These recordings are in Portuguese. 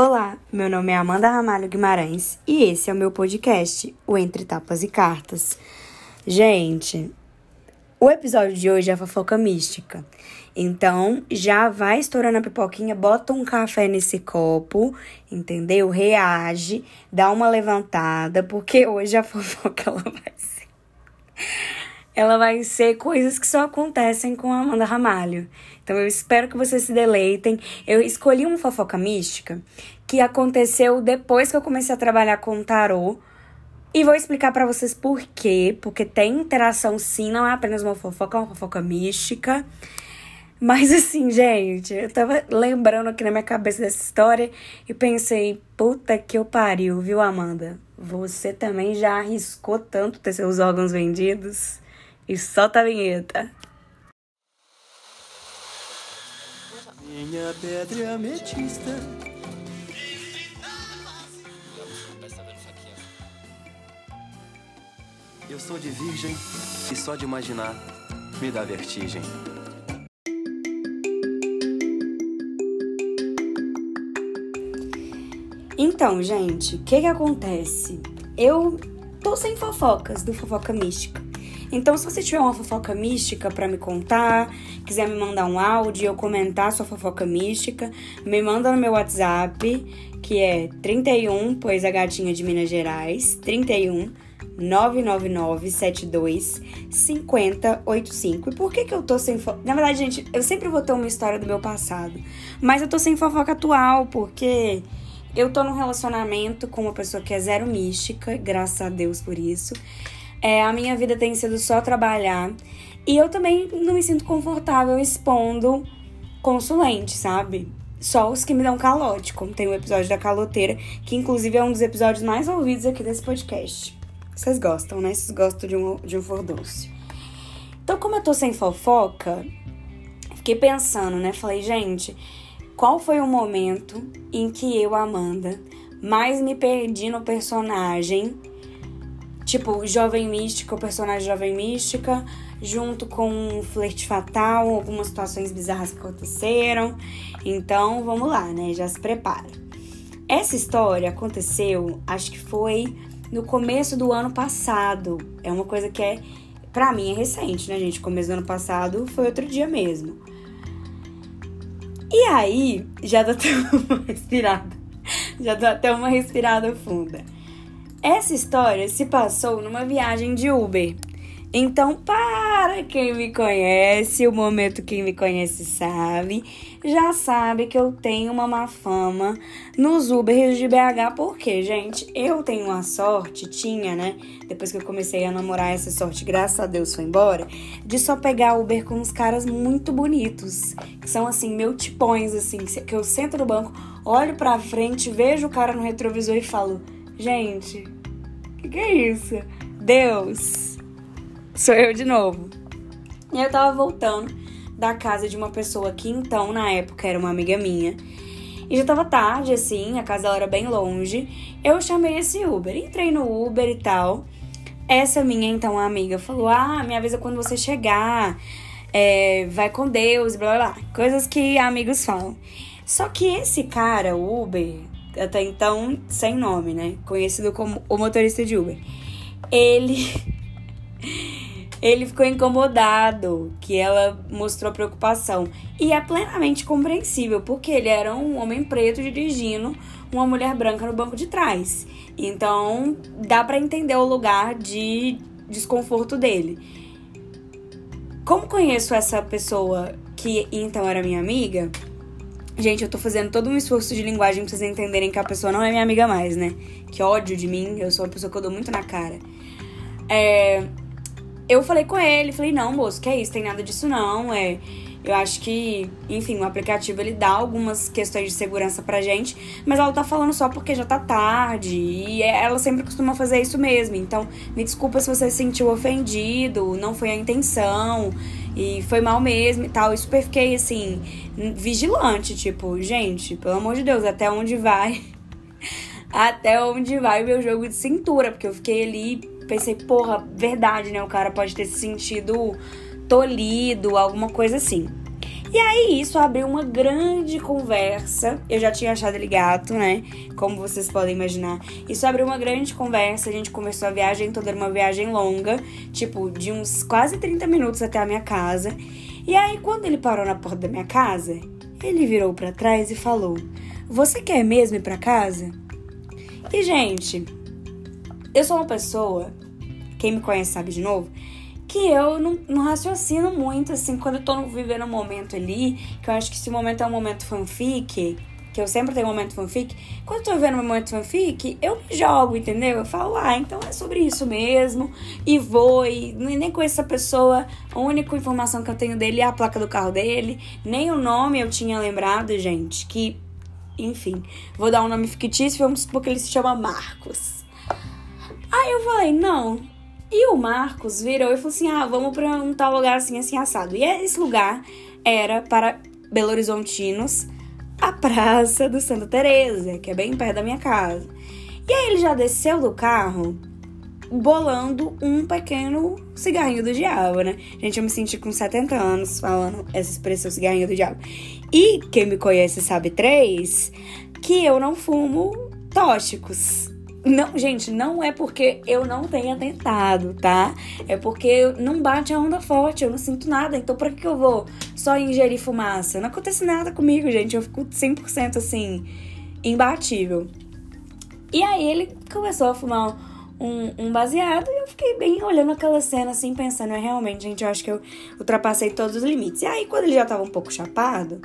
Olá, meu nome é Amanda Ramalho Guimarães e esse é o meu podcast, o Entre Tapas e Cartas. Gente, o episódio de hoje é fofoca mística. Então, já vai estourando a pipoquinha, bota um café nesse copo, entendeu? Reage, dá uma levantada, porque hoje a fofoca ela vai ser ela vai ser coisas que só acontecem com a Amanda Ramalho. Então eu espero que vocês se deleitem. Eu escolhi uma fofoca mística que aconteceu depois que eu comecei a trabalhar com tarô. E vou explicar para vocês por quê. Porque tem interação sim, não é apenas uma fofoca, é uma fofoca mística. Mas assim, gente, eu tava lembrando aqui na minha cabeça dessa história e pensei, puta que eu pariu, viu, Amanda? Você também já arriscou tanto ter seus órgãos vendidos? E solta a vinheta. Minha pedra é ametista. Eu sou de virgem e só de imaginar me dá vertigem. Então, gente, o que que acontece? Eu tô sem fofocas do Fofoca Mística. Então, se você tiver uma fofoca mística para me contar, quiser me mandar um áudio ou comentar sua fofoca mística, me manda no meu WhatsApp, que é 31, pois a gatinha de Minas Gerais, 31 999 72 5085. E por que que eu tô sem fofoca? Na verdade, gente, eu sempre vou ter uma história do meu passado, mas eu tô sem fofoca atual, porque eu tô num relacionamento com uma pessoa que é zero mística, graças a Deus por isso. É, a minha vida tem sido só trabalhar. E eu também não me sinto confortável expondo consulente, sabe? Só os que me dão calote, como tem o episódio da caloteira, que inclusive é um dos episódios mais ouvidos aqui desse podcast. Vocês gostam, né? Vocês gostam de um, de um fordouce. Então, como eu tô sem fofoca, fiquei pensando, né? Falei, gente, qual foi o momento em que eu, Amanda, mais me perdi no personagem Tipo, Jovem Mística, o personagem Jovem Mística, junto com um flerte fatal, algumas situações bizarras que aconteceram. Então, vamos lá, né? Já se prepara. Essa história aconteceu, acho que foi no começo do ano passado. É uma coisa que é, pra mim, é recente, né, gente? Começo do ano passado foi outro dia mesmo. E aí, já dá até uma respirada. Já dá até uma respirada funda. Essa história se passou numa viagem de Uber. Então, para quem me conhece, o momento quem me conhece sabe, já sabe que eu tenho uma má fama nos Ubers de BH, porque, gente, eu tenho uma sorte, tinha, né? Depois que eu comecei a namorar, essa sorte, graças a Deus, foi embora, de só pegar Uber com uns caras muito bonitos, que são assim, meu tipões, assim, que eu sento no banco, olho pra frente, vejo o cara no retrovisor e falo Gente, que que é isso? Deus, sou eu de novo. E eu tava voltando da casa de uma pessoa que então, na época, era uma amiga minha. E já tava tarde, assim, a casa dela era bem longe. Eu chamei esse Uber, entrei no Uber e tal. Essa minha, então, amiga falou: Ah, me avisa quando você chegar. É, vai com Deus, blá blá blá. Coisas que amigos falam. Só que esse cara, o Uber, até então sem nome, né? Conhecido como o motorista de Uber. Ele ele ficou incomodado que ela mostrou preocupação e é plenamente compreensível porque ele era um homem preto dirigindo uma mulher branca no banco de trás. Então, dá para entender o lugar de desconforto dele. Como conheço essa pessoa que então era minha amiga, Gente, eu tô fazendo todo um esforço de linguagem pra vocês entenderem que a pessoa não é minha amiga mais, né? Que ódio de mim, eu sou uma pessoa que eu dou muito na cara. É, eu falei com ele, falei, não, moço, que é isso, tem nada disso não, é... Eu acho que, enfim, o aplicativo ele dá algumas questões de segurança pra gente, mas ela tá falando só porque já tá tarde e ela sempre costuma fazer isso mesmo. Então, me desculpa se você se sentiu ofendido, não foi a intenção e foi mal mesmo e tal. E super fiquei assim, vigilante, tipo, gente, pelo amor de Deus, até onde vai? até onde vai o meu jogo de cintura? Porque eu fiquei ali, pensei, porra, verdade, né? O cara pode ter se sentido tolhido, alguma coisa assim. E aí isso abriu uma grande conversa. Eu já tinha achado ele gato, né? Como vocês podem imaginar. Isso abriu uma grande conversa. A gente conversou a viagem toda, era uma viagem longa, tipo, de uns quase 30 minutos até a minha casa. E aí, quando ele parou na porta da minha casa, ele virou para trás e falou: Você quer mesmo ir para casa? E, gente, eu sou uma pessoa, quem me conhece sabe de novo, que eu não, não, raciocino muito, assim, quando eu tô vivendo um momento ali, que eu acho que se o momento é um momento fanfic, que eu sempre tenho um momento fanfic, quando eu tô vivendo um momento fanfic, eu me jogo, entendeu? Eu falo, ah, então é sobre isso mesmo, e vou, e nem conheço essa pessoa, a única informação que eu tenho dele é a placa do carro dele, nem o nome eu tinha lembrado, gente, que, enfim, vou dar um nome fictício, vamos supor que ele se chama Marcos. Aí eu falei, não, e o Marcos virou e falou assim: ah, vamos pra um tal lugar assim, assim, assado. E esse lugar era para Belo Horizontinos, a Praça do Santa Teresa, que é bem perto da minha casa. E aí ele já desceu do carro bolando um pequeno cigarrinho do diabo, né? Gente, eu me senti com 70 anos falando essa expressão cigarrinho do diabo. E quem me conhece sabe três que eu não fumo tóxicos. Não, gente, não é porque eu não tenha tentado, tá? É porque não bate a onda forte, eu não sinto nada. Então, pra que eu vou só ingerir fumaça? Não acontece nada comigo, gente. Eu fico 100% assim, imbatível. E aí ele começou a fumar um, um, baseado e eu fiquei bem olhando aquela cena assim, pensando, é realmente, gente, eu acho que eu ultrapassei todos os limites. E aí, quando ele já tava um pouco chapado,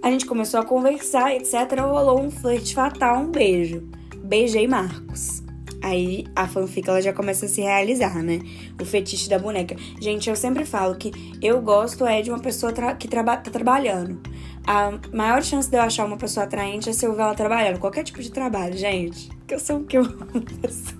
a gente começou a conversar, etc. Rolou um flerte fatal, um beijo beijei Marcos. Aí a fanfic ela já começa a se realizar, né? O fetiche da boneca. Gente, eu sempre falo que eu gosto é de uma pessoa tra que traba tá trabalhando. A maior chance de eu achar uma pessoa atraente é se eu ver ela trabalhando. Qualquer tipo de trabalho, gente. Que eu sou o que eu amo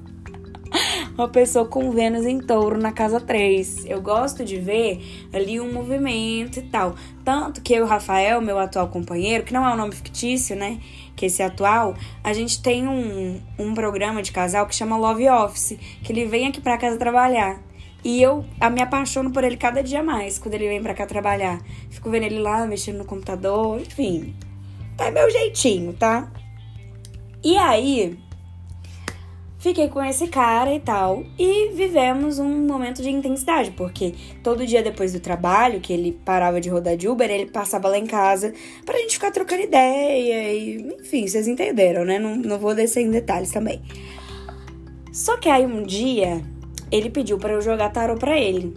uma pessoa com Vênus em touro na casa 3. Eu gosto de ver ali um movimento e tal. Tanto que eu o Rafael, meu atual companheiro, que não é um nome fictício, né? Que esse atual, a gente tem um, um programa de casal que chama Love Office, que ele vem aqui pra casa trabalhar. E eu a, me apaixono por ele cada dia mais quando ele vem pra cá trabalhar. Fico vendo ele lá mexendo no computador, enfim. Tá meu jeitinho, tá? E aí, Fiquei com esse cara e tal, e vivemos um momento de intensidade, porque todo dia depois do trabalho, que ele parava de rodar de Uber, ele passava lá em casa pra gente ficar trocando ideia, e enfim, vocês entenderam, né? Não, não vou descer em detalhes também. Só que aí um dia, ele pediu para eu jogar tarô pra ele.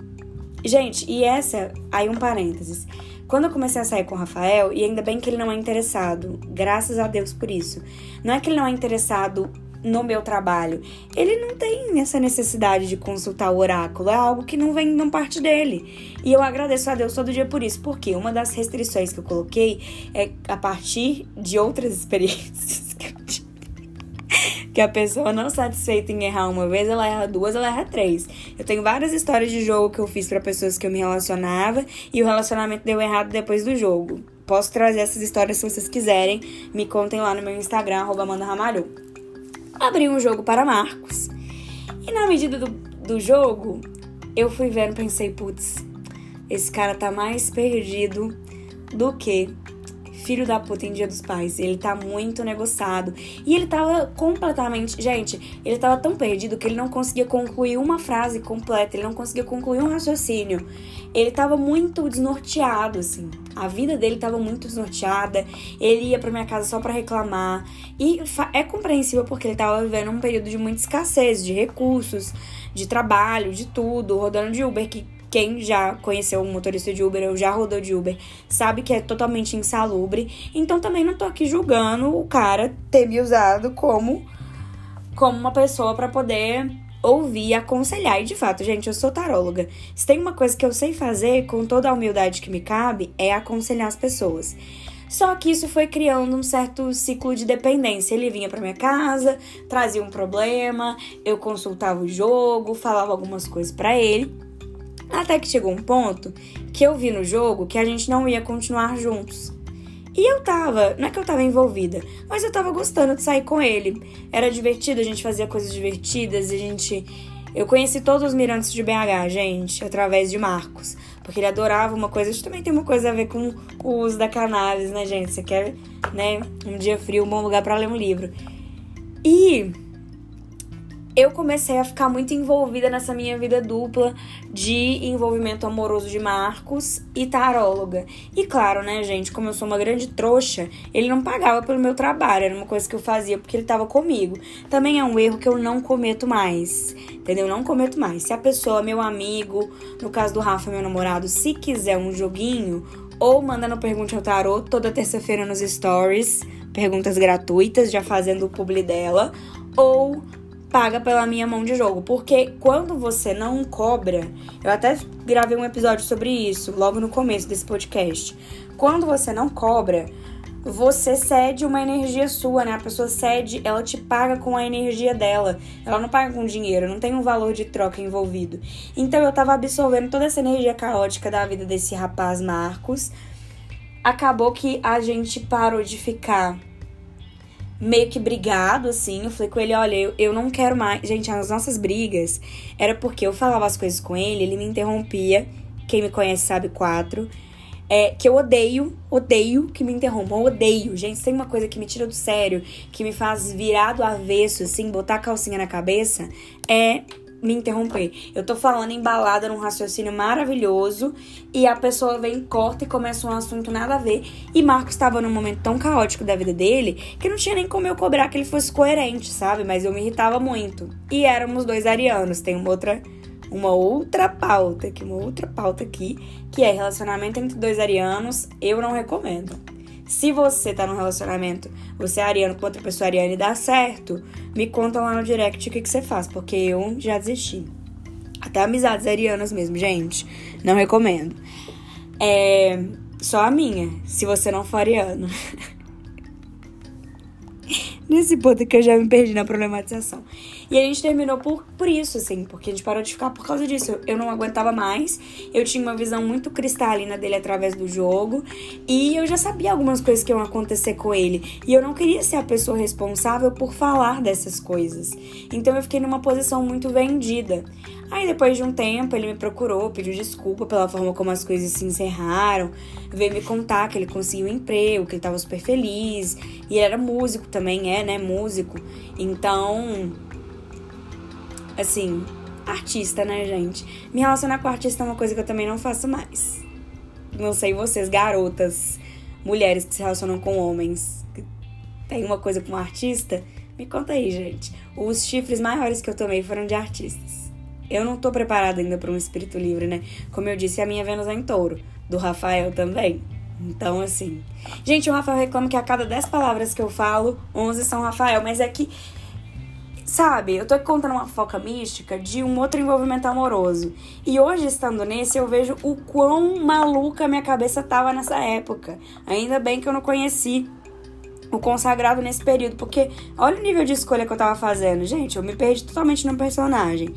Gente, e essa, aí um parênteses. Quando eu comecei a sair com o Rafael, e ainda bem que ele não é interessado, graças a Deus por isso. Não é que ele não é interessado no meu trabalho. Ele não tem essa necessidade de consultar o oráculo, é algo que não vem, não parte dele. E eu agradeço a Deus todo dia por isso, porque uma das restrições que eu coloquei é a partir de outras experiências que eu tive. Que a pessoa não satisfeita em errar uma vez, ela erra duas, ela erra três. Eu tenho várias histórias de jogo que eu fiz para pessoas que eu me relacionava e o relacionamento deu errado depois do jogo. Posso trazer essas histórias se vocês quiserem. Me contem lá no meu Instagram, arroba abri um jogo para Marcos. E na medida do, do jogo, eu fui vendo, pensei, putz, esse cara tá mais perdido do que filho da puta em Dia dos Pais. Ele tá muito negociado. E ele tava completamente. Gente, ele tava tão perdido que ele não conseguia concluir uma frase completa, ele não conseguia concluir um raciocínio. Ele tava muito desnorteado, assim. A vida dele tava muito desnorteada. Ele ia pra minha casa só para reclamar. E é compreensível porque ele tava vivendo um período de muita escassez de recursos, de trabalho, de tudo, rodando de Uber, que quem já conheceu um motorista de Uber ou já rodou de Uber sabe que é totalmente insalubre. Então também não tô aqui julgando o cara ter me usado como como uma pessoa para poder ouvir aconselhar. E de fato, gente, eu sou taróloga. Se tem uma coisa que eu sei fazer com toda a humildade que me cabe, é aconselhar as pessoas. Só que isso foi criando um certo ciclo de dependência. Ele vinha para minha casa, trazia um problema, eu consultava o jogo, falava algumas coisas para ele. Até que chegou um ponto que eu vi no jogo que a gente não ia continuar juntos. E eu tava, não é que eu tava envolvida, mas eu tava gostando de sair com ele. Era divertido, a gente fazia coisas divertidas, a gente Eu conheci todos os mirantes de BH, gente, através de Marcos. Porque ele adorava uma coisa. Isso também tem uma coisa a ver com o uso da cannabis, né, gente? Você quer, né, um dia frio, um bom lugar para ler um livro. E eu comecei a ficar muito envolvida nessa minha vida dupla de envolvimento amoroso de Marcos e taróloga. E claro, né, gente, como eu sou uma grande trouxa, ele não pagava pelo meu trabalho, era uma coisa que eu fazia porque ele tava comigo. Também é um erro que eu não cometo mais, entendeu? Não cometo mais. Se a pessoa, meu amigo, no caso do Rafa, meu namorado, se quiser um joguinho, ou manda no Pergunte ao Tarô toda terça-feira nos stories, perguntas gratuitas, já fazendo o publi dela, ou paga pela minha mão de jogo. Porque quando você não cobra, eu até gravei um episódio sobre isso logo no começo desse podcast. Quando você não cobra, você cede uma energia sua, né? A pessoa cede, ela te paga com a energia dela. Ela não paga com dinheiro, não tem um valor de troca envolvido. Então eu tava absorvendo toda essa energia caótica da vida desse rapaz Marcos. Acabou que a gente parou de ficar meio que brigado, assim. Eu falei com ele, olha, eu, eu não quero mais. Gente, as nossas brigas era porque eu falava as coisas com ele, ele me interrompia. Quem me conhece sabe quatro. É, que eu odeio, odeio que me interrompam, odeio. Gente, tem uma coisa que me tira do sério, que me faz virar do avesso, assim, botar a calcinha na cabeça, é me interromper. Eu tô falando embalada num raciocínio maravilhoso e a pessoa vem, corta e começa um assunto nada a ver. E Marcos estava num momento tão caótico da vida dele que não tinha nem como eu cobrar que ele fosse coerente, sabe? Mas eu me irritava muito. E éramos dois arianos. Tem uma outra uma outra pauta, que uma outra pauta aqui, que é relacionamento entre dois arianos, eu não recomendo. Se você tá num relacionamento, você é ariano com outra pessoa ariana e dá certo, me conta lá no direct o que, que você faz, porque eu já desisti. Até amizades arianas mesmo, gente. Não recomendo. É. Só a minha, se você não for ariano. Nesse ponto que eu já me perdi na problematização. E a gente terminou por, por isso, assim, porque a gente parou de ficar por causa disso. Eu, não aguentava mais, eu tinha uma visão muito cristalina dele através do jogo, e eu já sabia algumas coisas que iam acontecer com ele. E eu não queria ser a pessoa responsável por falar dessas coisas. Então eu fiquei numa posição muito vendida. Aí depois de um tempo ele me procurou, pediu desculpa pela forma como as coisas se encerraram, veio me contar que ele conseguiu um emprego, que ele tava super feliz, e ele era músico também, é, né, músico. Então, assim, artista, né, gente? Me relacionar com artista é uma coisa que eu também não faço mais. Não sei vocês, garotas, mulheres que se relacionam com homens, tem uma coisa com artista? Me conta aí, gente. Os chifres maiores que eu tomei foram de artistas. Eu não tô preparada ainda para um espírito livre, né? Como eu disse, a minha Vênus é em touro. Do Rafael também. Então, assim. Gente, o Rafael reclama que a cada 10 palavras que eu falo, 11 são Rafael. Mas é que Sabe, eu tô contando uma foca mística de um outro envolvimento amoroso. E hoje, estando nesse, eu vejo o quão maluca minha cabeça tava nessa época. Ainda bem que eu não conheci o consagrado nesse período, porque olha o nível de escolha que eu tava fazendo. Gente, eu me perdi totalmente no personagem.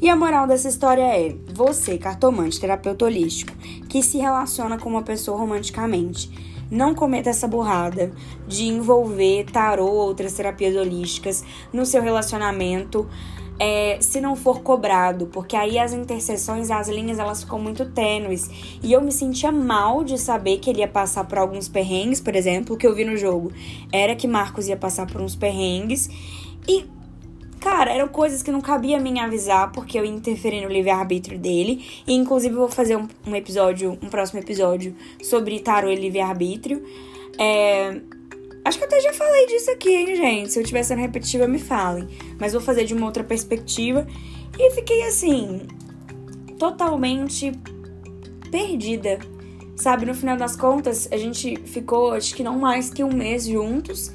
E a moral dessa história é: você, cartomante, terapeuta holístico, que se relaciona com uma pessoa romanticamente não cometa essa burrada de envolver tarô ou outras terapias holísticas no seu relacionamento. É, se não for cobrado, porque aí as interseções, as linhas, elas ficam muito tênues. E eu me sentia mal de saber que ele ia passar por alguns perrengues, por exemplo, o que eu vi no jogo era que Marcos ia passar por uns perrengues. E Cara, eram coisas que não cabia a mim avisar, porque eu interferi no livre-arbítrio dele. E inclusive eu vou fazer um, um, episódio, um próximo episódio, sobre tarô e livre-arbítrio. É... Acho que até já falei disso aqui, hein, gente? Se eu estiver sendo repetitiva, me falem. Mas vou fazer de uma outra perspectiva. E fiquei assim, totalmente perdida. Sabe, no final das contas, a gente ficou, acho que não mais que um mês juntos.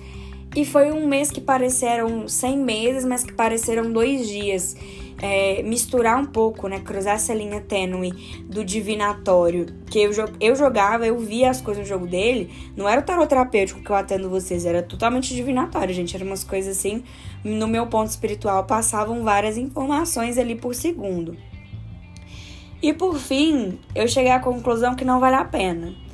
E foi um mês que pareceram 100 meses, mas que pareceram dois dias. É, misturar um pouco, né? Cruzar essa linha tênue do divinatório. Que eu, eu jogava, eu via as coisas no jogo dele. Não era o tarot terapêutico que eu atendo vocês, era totalmente divinatório, gente. Eram umas coisas assim, no meu ponto espiritual, passavam várias informações ali por segundo. E por fim, eu cheguei à conclusão que não vale a pena.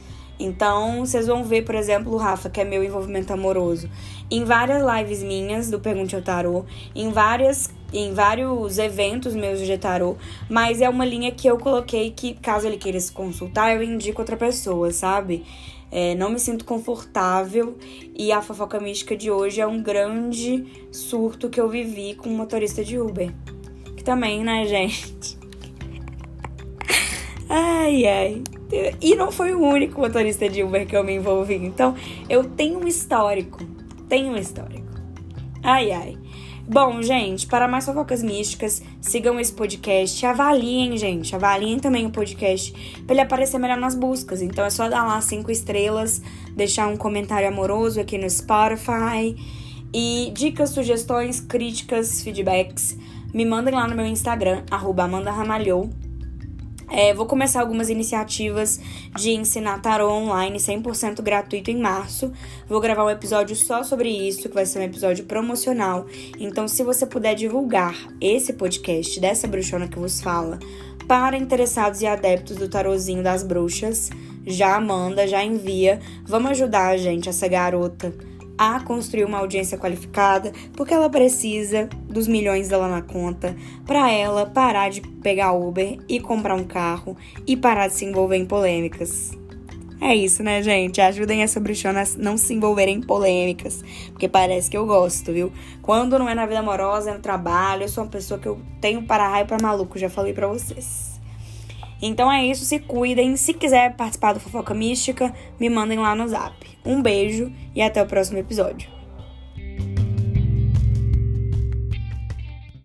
Então, vocês vão ver, por exemplo, o Rafa, que é meu envolvimento amoroso, em várias lives minhas do Pergunte ao Tarô, em várias em vários eventos meus de tarô, mas é uma linha que eu coloquei que, caso ele queira se consultar, eu indico outra pessoa, sabe? É, não me sinto confortável e a fofoca mística de hoje é um grande surto que eu vivi com um motorista de Uber. Que também, né, gente? Ai, ai. E não foi o único motorista de Uber que eu me envolvi. Então, eu tenho um histórico. Tenho um histórico. Ai, ai. Bom, gente, para mais fofocas místicas, sigam esse podcast, avaliem, gente, avaliem também o podcast para ele aparecer melhor nas buscas. Então é só dar lá cinco estrelas, deixar um comentário amoroso aqui no Spotify e dicas, sugestões, críticas, feedbacks, me mandem lá no meu Instagram, arroba. É, vou começar algumas iniciativas de ensinar tarô online 100% gratuito em março. Vou gravar um episódio só sobre isso, que vai ser um episódio promocional. Então, se você puder divulgar esse podcast dessa bruxona que vos fala para interessados e adeptos do tarozinho das bruxas, já manda, já envia. Vamos ajudar a gente, essa garota a construir uma audiência qualificada, porque ela precisa dos milhões dela na conta para ela parar de pegar Uber e comprar um carro e parar de se envolver em polêmicas. É isso, né, gente? Ajudem essa bruxona a não se envolverem em polêmicas. Porque parece que eu gosto, viu? Quando não é na vida amorosa, é no trabalho. Eu sou uma pessoa que eu tenho para raio para maluco, já falei para vocês. Então é isso, se cuidem. Se quiser participar do Fofoca Mística, me mandem lá no zap. Um beijo e até o próximo episódio.